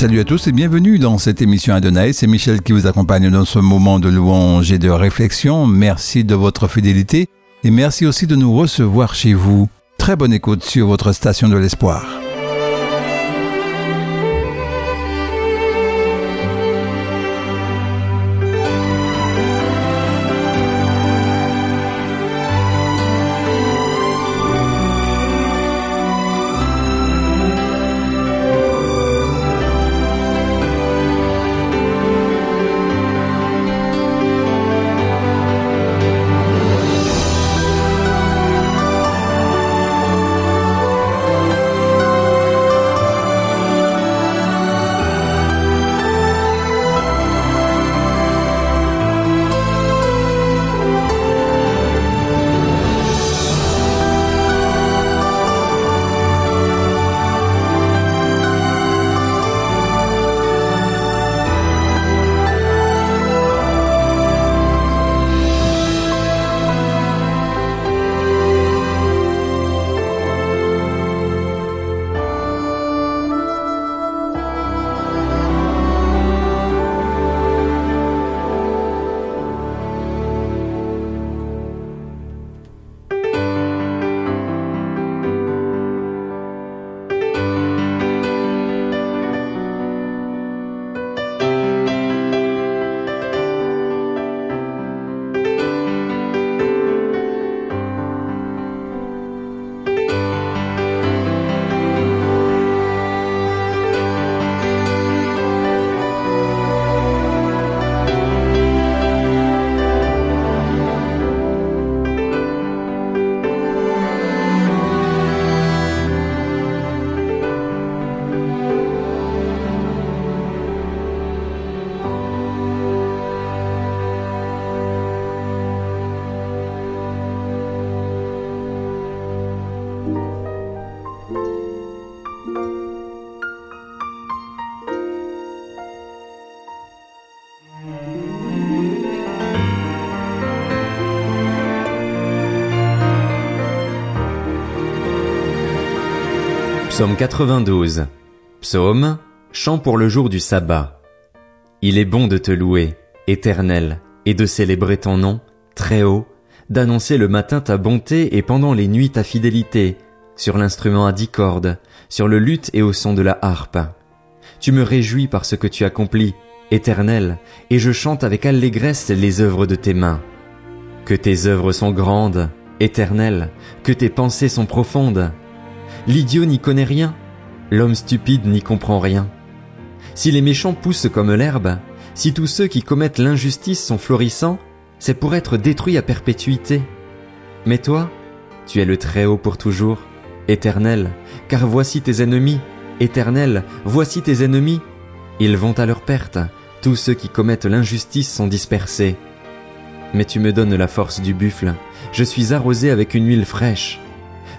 Salut à tous et bienvenue dans cette émission Adonai. C'est Michel qui vous accompagne dans ce moment de louange et de réflexion. Merci de votre fidélité et merci aussi de nous recevoir chez vous. Très bonne écoute sur votre station de l'espoir. Psaume 92. Psaume, chant pour le jour du sabbat. Il est bon de te louer, éternel, et de célébrer ton nom, très haut, d'annoncer le matin ta bonté et pendant les nuits ta fidélité, sur l'instrument à dix cordes, sur le luth et au son de la harpe. Tu me réjouis par ce que tu accomplis, éternel, et je chante avec allégresse les œuvres de tes mains. Que tes œuvres sont grandes, éternel, que tes pensées sont profondes. L'idiot n'y connaît rien, l'homme stupide n'y comprend rien. Si les méchants poussent comme l'herbe, si tous ceux qui commettent l'injustice sont florissants, c'est pour être détruits à perpétuité. Mais toi, tu es le Très-Haut pour toujours, éternel, car voici tes ennemis, éternel, voici tes ennemis. Ils vont à leur perte, tous ceux qui commettent l'injustice sont dispersés. Mais tu me donnes la force du buffle, je suis arrosé avec une huile fraîche.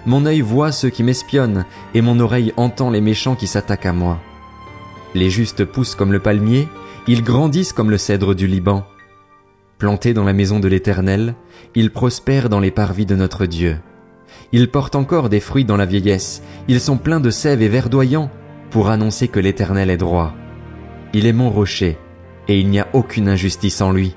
Mon œil voit ceux qui m'espionnent, et mon oreille entend les méchants qui s'attaquent à moi. Les justes poussent comme le palmier, ils grandissent comme le cèdre du Liban. Plantés dans la maison de l'Éternel, ils prospèrent dans les parvis de notre Dieu. Ils portent encore des fruits dans la vieillesse, ils sont pleins de sève et verdoyants, pour annoncer que l'Éternel est droit. Il est mon rocher, et il n'y a aucune injustice en lui.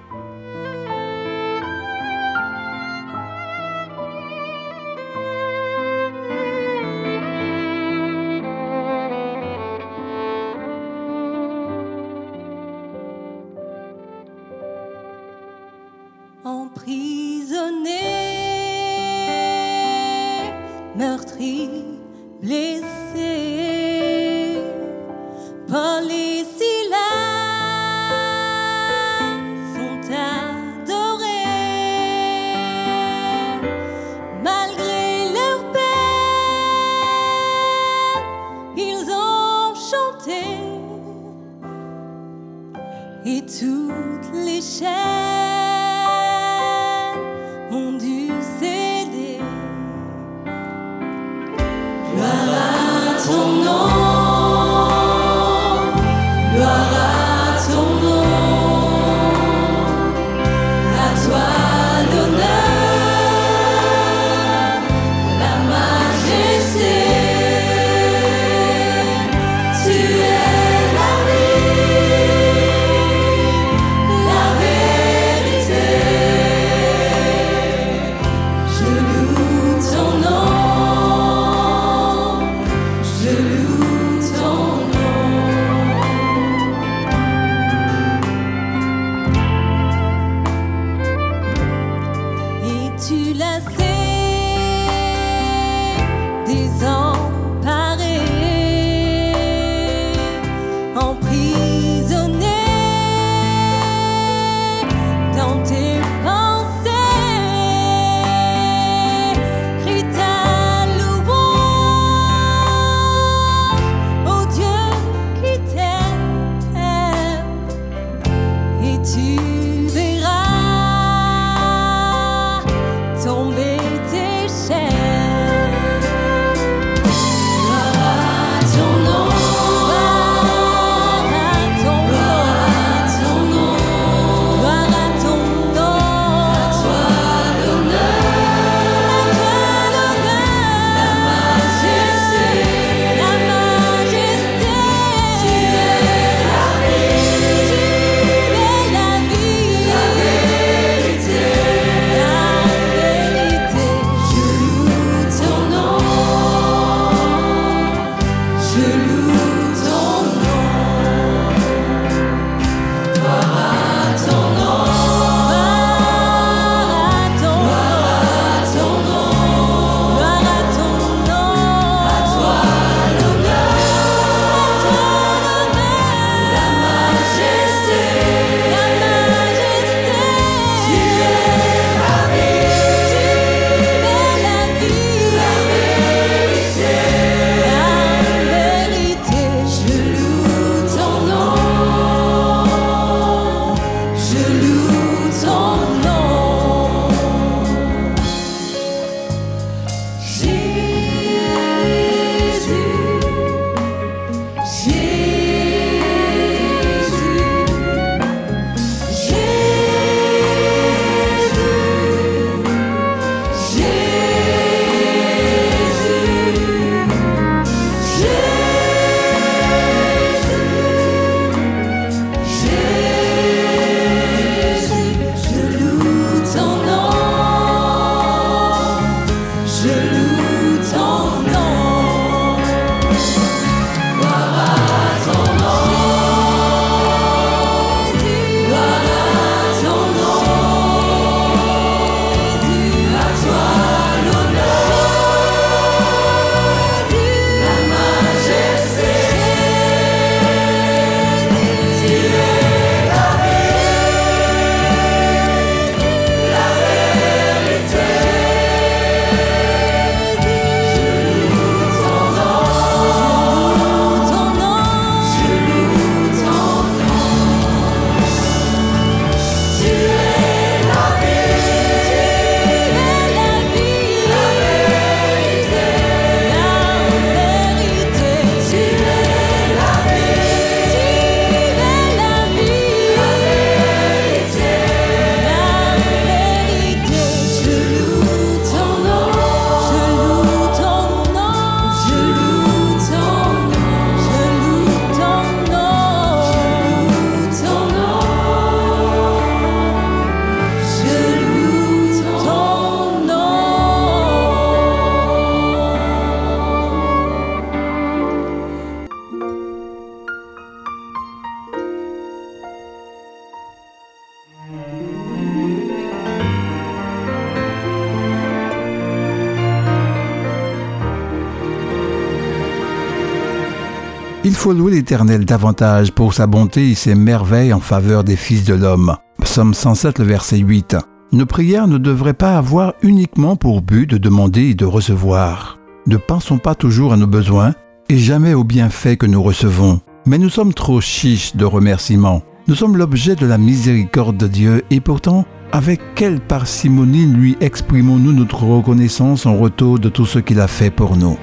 Il faut louer l'Éternel davantage pour sa bonté et ses merveilles en faveur des fils de l'homme. Psaume 107, le verset 8. Nos prières ne devraient pas avoir uniquement pour but de demander et de recevoir. Ne pensons pas toujours à nos besoins et jamais aux bienfaits que nous recevons. Mais nous sommes trop chiches de remerciements. Nous sommes l'objet de la miséricorde de Dieu et pourtant, avec quelle parcimonie lui exprimons-nous notre reconnaissance en retour de tout ce qu'il a fait pour nous?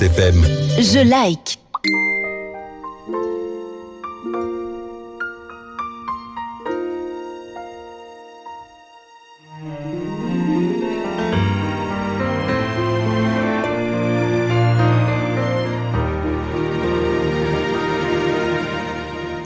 Espérance FM. Je like.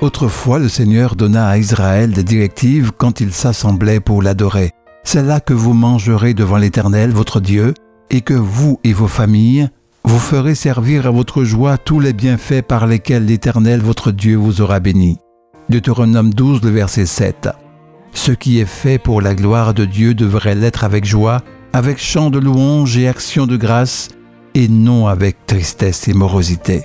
Autrefois, le Seigneur donna à Israël des directives quand il s'assemblait pour l'adorer. C'est là que vous mangerez devant l'Éternel, votre Dieu, et que vous et vos familles, vous ferez servir à votre joie tous les bienfaits par lesquels l'Éternel votre Dieu vous aura béni. Deutéronome 12, le verset 7. Ce qui est fait pour la gloire de Dieu devrait l'être avec joie, avec chant de louange et action de grâce, et non avec tristesse et morosité.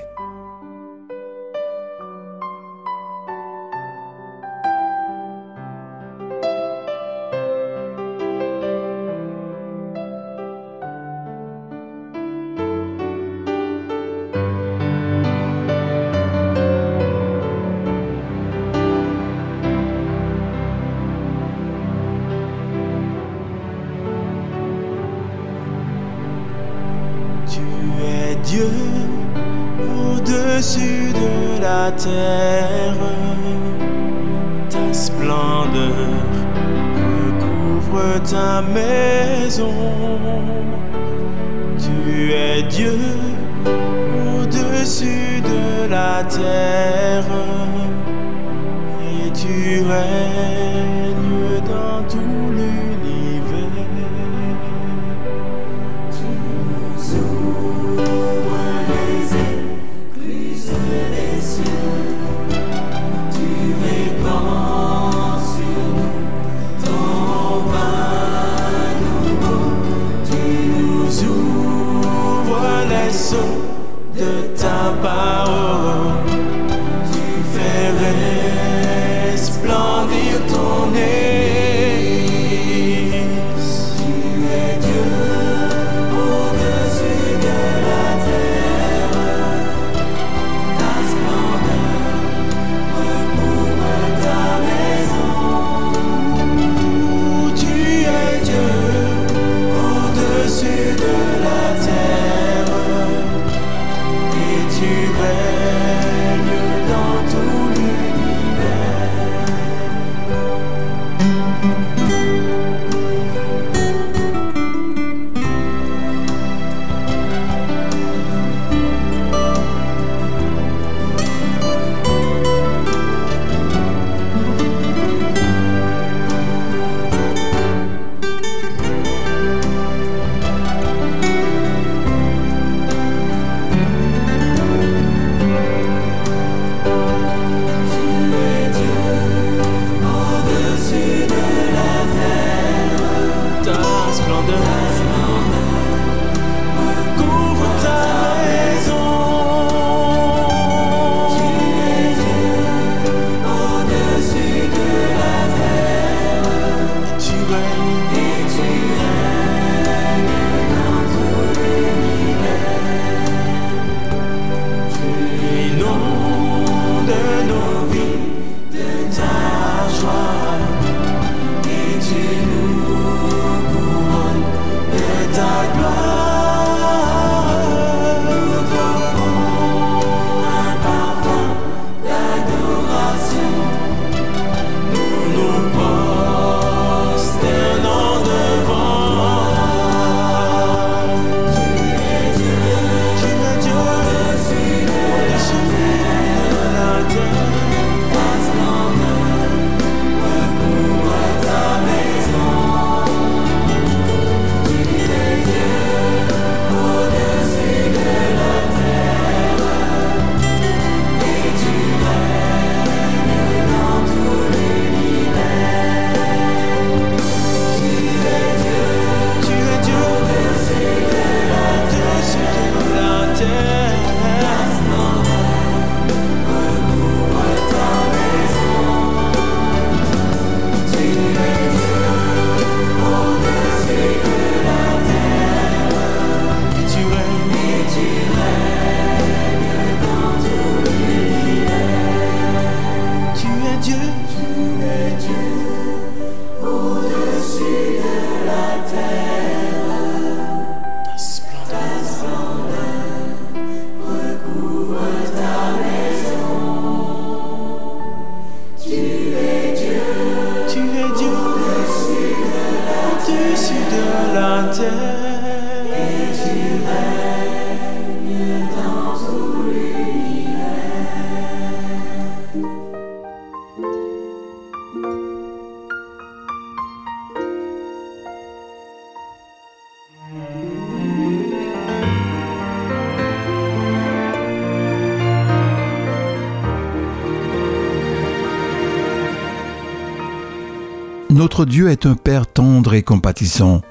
Notre Dieu est un Père tendre et compatissant.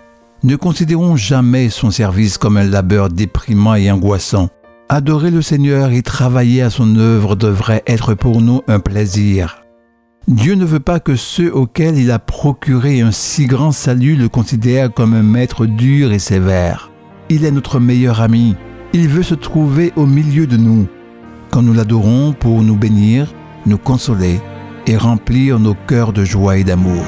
Ne considérons jamais son service comme un labeur déprimant et angoissant. Adorer le Seigneur et travailler à son œuvre devrait être pour nous un plaisir. Dieu ne veut pas que ceux auxquels il a procuré un si grand salut le considèrent comme un maître dur et sévère. Il est notre meilleur ami. Il veut se trouver au milieu de nous. Quand nous l'adorons pour nous bénir, nous consoler et remplir nos cœurs de joie et d'amour.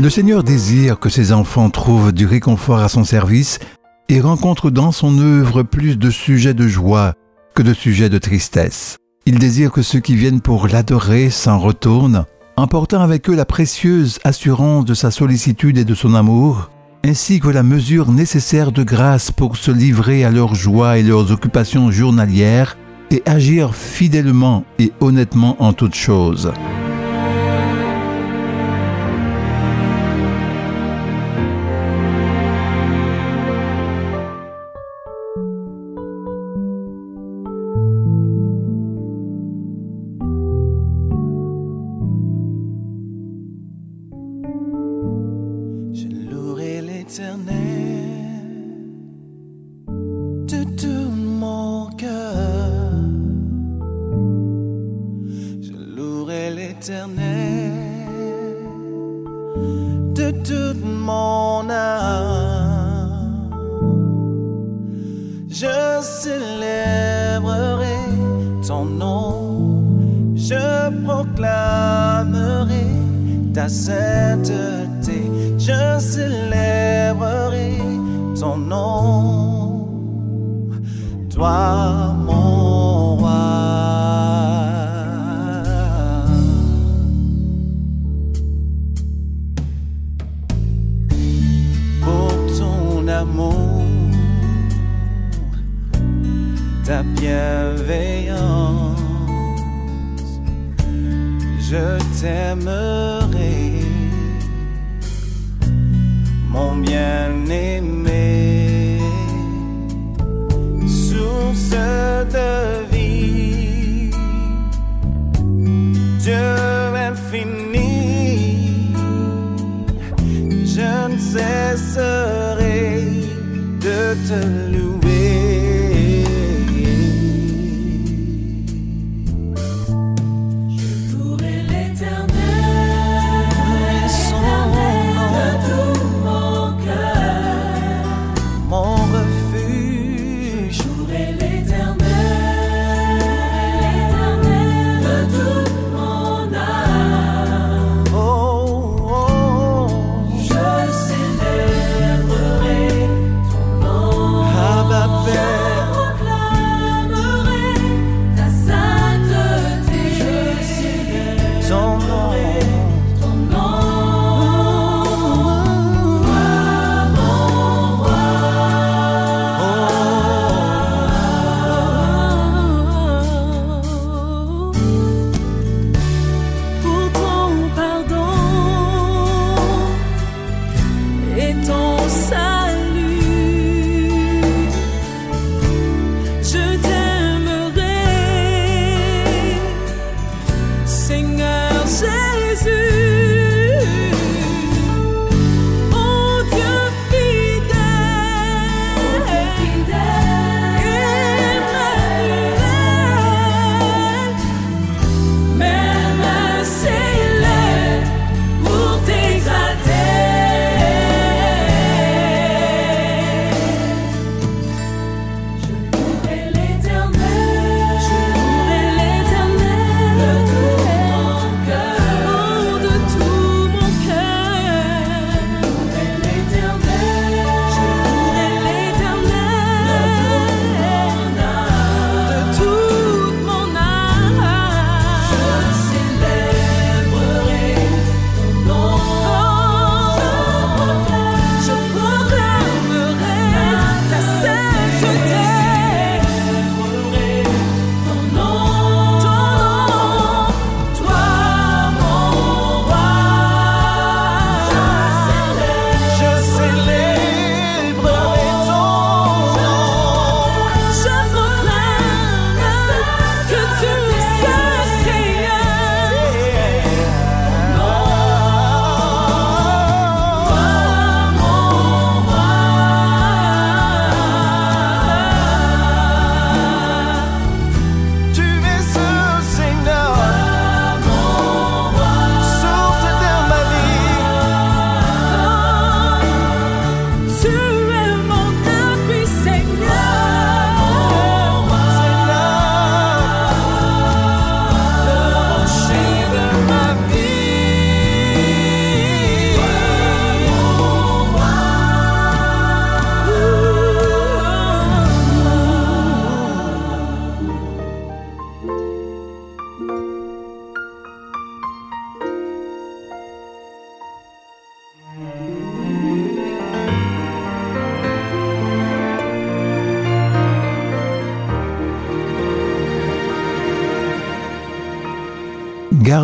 Le Seigneur désire que ses enfants trouvent du réconfort à son service et rencontrent dans son œuvre plus de sujets de joie que de sujets de tristesse. Il désire que ceux qui viennent pour l'adorer s'en retournent, emportant avec eux la précieuse assurance de sa sollicitude et de son amour, ainsi que la mesure nécessaire de grâce pour se livrer à leurs joies et leurs occupations journalières et agir fidèlement et honnêtement en toutes choses.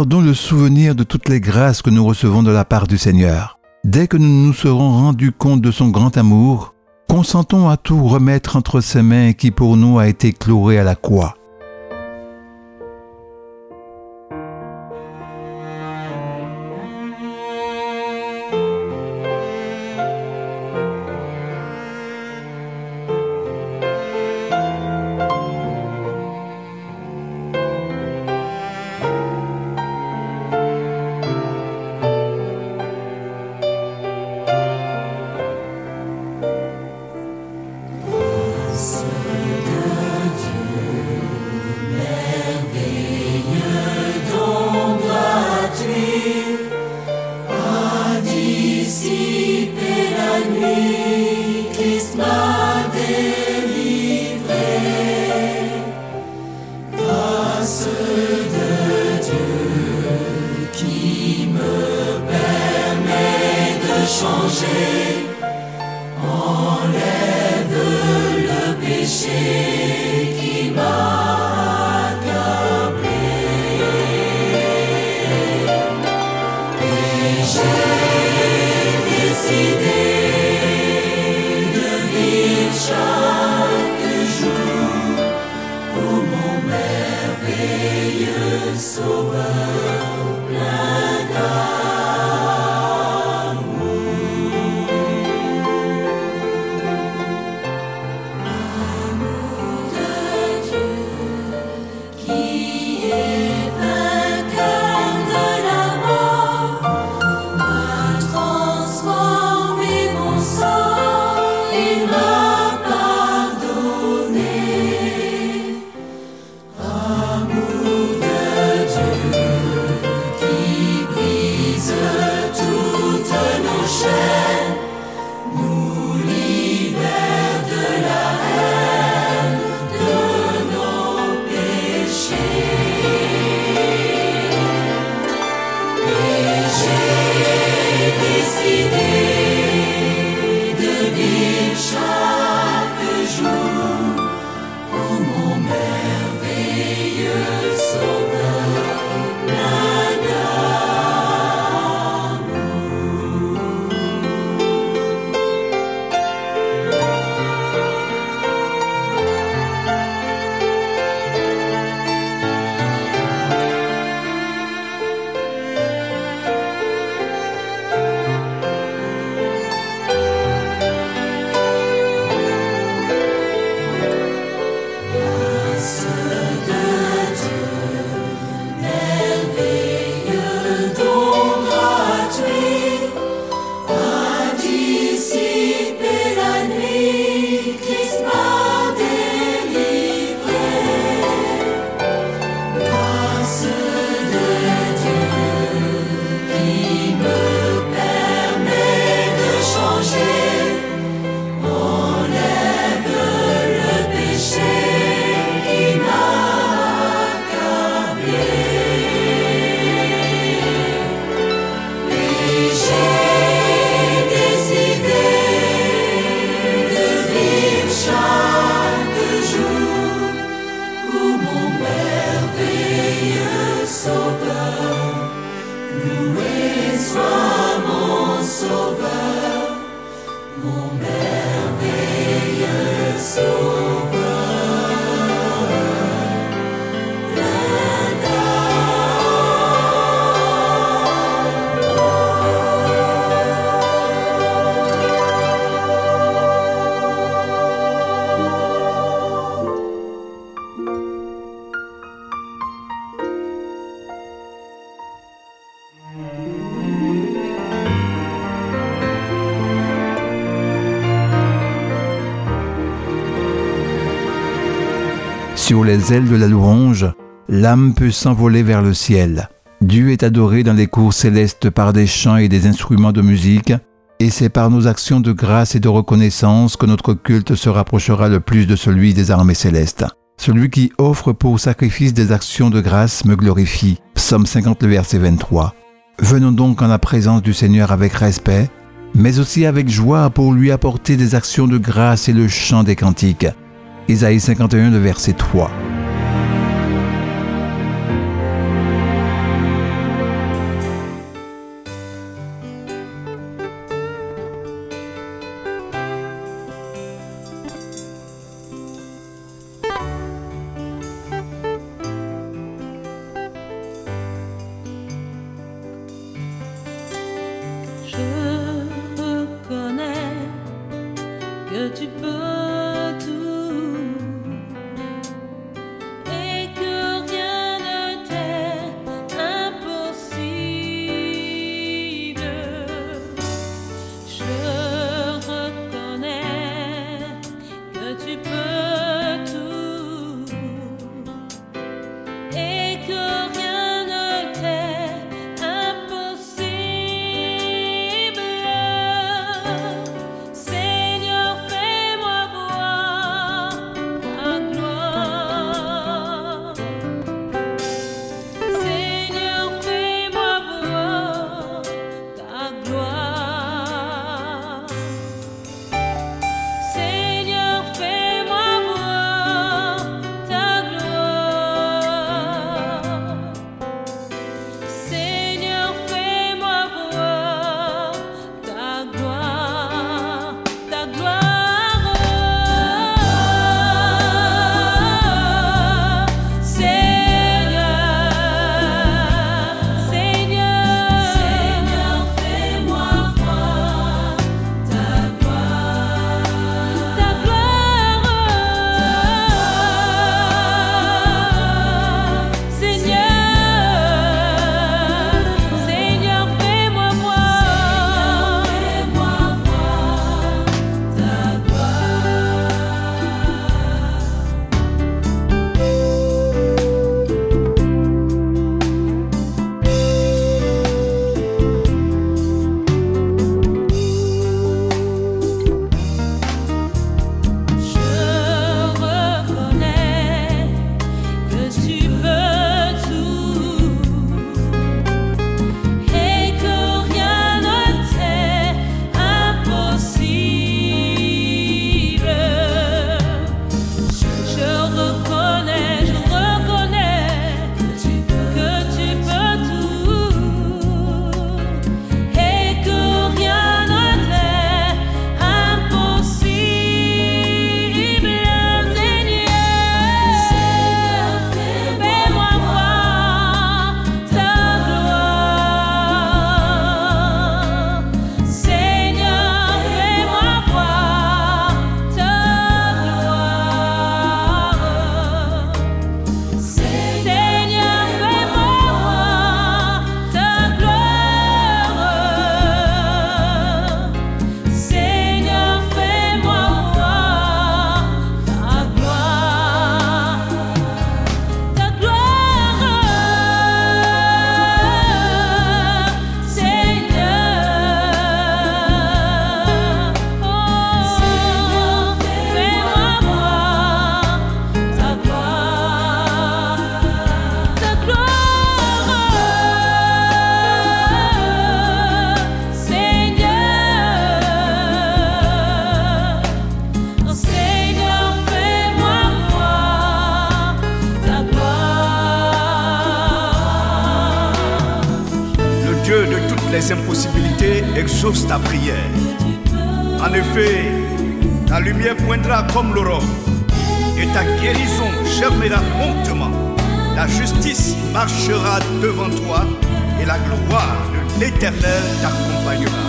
Gardons le souvenir de toutes les grâces que nous recevons de la part du Seigneur. Dès que nous nous serons rendus compte de son grand amour, consentons à tout remettre entre ses mains qui pour nous a été cloué à la croix. Sur les ailes de la louange, l'âme peut s'envoler vers le ciel. Dieu est adoré dans les cours célestes par des chants et des instruments de musique, et c'est par nos actions de grâce et de reconnaissance que notre culte se rapprochera le plus de celui des armées célestes. Celui qui offre pour sacrifice des actions de grâce me glorifie. Psaume 50, verset 23. Venons donc en la présence du Seigneur avec respect, mais aussi avec joie pour lui apporter des actions de grâce et le chant des cantiques. Isaïe 51, le verset 3. Justice marchera devant toi et la gloire de l'Éternel t'accompagnera.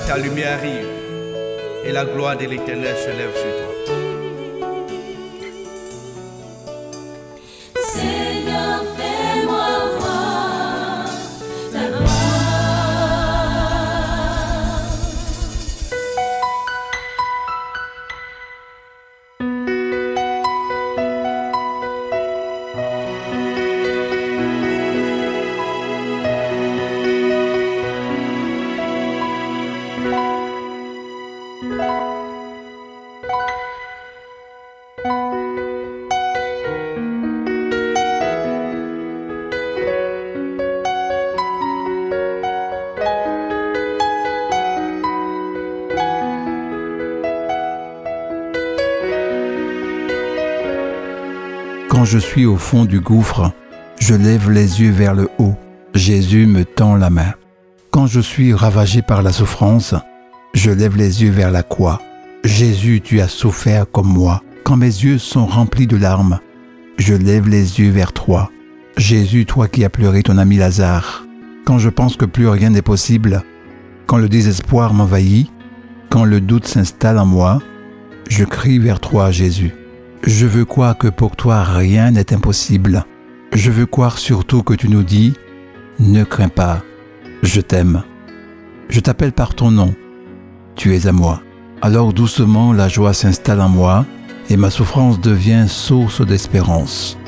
Ta lumière arrive et la gloire de l'Éternel se lève sur toi. Je suis au fond du gouffre, je lève les yeux vers le haut. Jésus me tend la main. Quand je suis ravagé par la souffrance, je lève les yeux vers la croix. Jésus, tu as souffert comme moi. Quand mes yeux sont remplis de larmes, je lève les yeux vers toi. Jésus, toi qui as pleuré ton ami Lazare. Quand je pense que plus rien n'est possible, quand le désespoir m'envahit, quand le doute s'installe en moi, je crie vers toi, Jésus. Je veux croire que pour toi rien n'est impossible. Je veux croire surtout que tu nous dis, ne crains pas, je t'aime. Je t'appelle par ton nom, tu es à moi. Alors doucement la joie s'installe en moi et ma souffrance devient source d'espérance.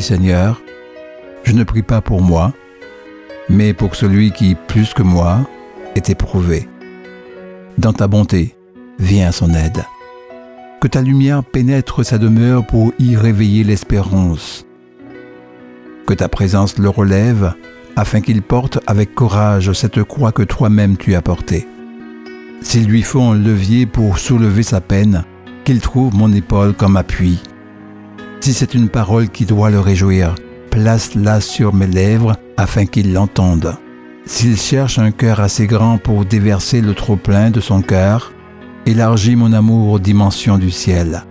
Seigneur, je ne prie pas pour moi, mais pour celui qui, plus que moi, est éprouvé. Dans ta bonté, viens à son aide. Que ta lumière pénètre sa demeure pour y réveiller l'espérance. Que ta présence le relève afin qu'il porte avec courage cette croix que toi-même tu as portée. S'il lui faut un levier pour soulever sa peine, qu'il trouve mon épaule comme appui. Si c'est une parole qui doit le réjouir, place-la sur mes lèvres afin qu'il l'entende. S'il cherche un cœur assez grand pour déverser le trop-plein de son cœur, élargis mon amour aux dimensions du ciel.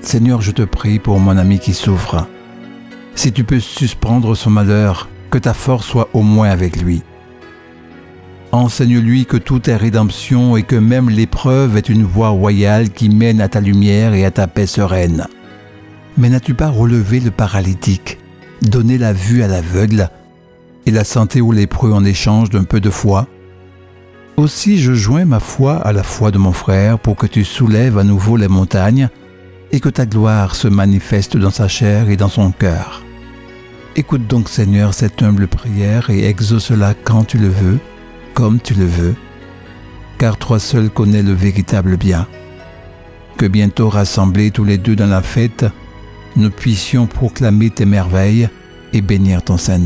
Seigneur, je te prie pour mon ami qui souffre. Si tu peux suspendre son malheur, que ta force soit au moins avec lui. Enseigne-lui que tout est rédemption et que même l'épreuve est une voie royale qui mène à ta lumière et à ta paix sereine. Mais n'as-tu pas relevé le paralytique, donné la vue à l'aveugle et la santé aux lépreux en échange d'un peu de foi? Aussi je joins ma foi à la foi de mon frère pour que tu soulèves à nouveau les montagnes et que ta gloire se manifeste dans sa chair et dans son cœur. Écoute donc Seigneur cette humble prière et exauce-la quand tu le veux, comme tu le veux, car toi seul connais le véritable bien. Que bientôt rassemblés tous les deux dans la fête, nous puissions proclamer tes merveilles et bénir ton saint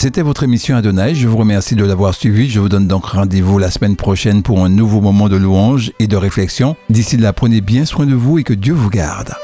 C'était votre émission Adonai. Je vous remercie de l'avoir suivi. Je vous donne donc rendez-vous la semaine prochaine pour un nouveau moment de louange et de réflexion. D'ici là, prenez bien soin de vous et que Dieu vous garde.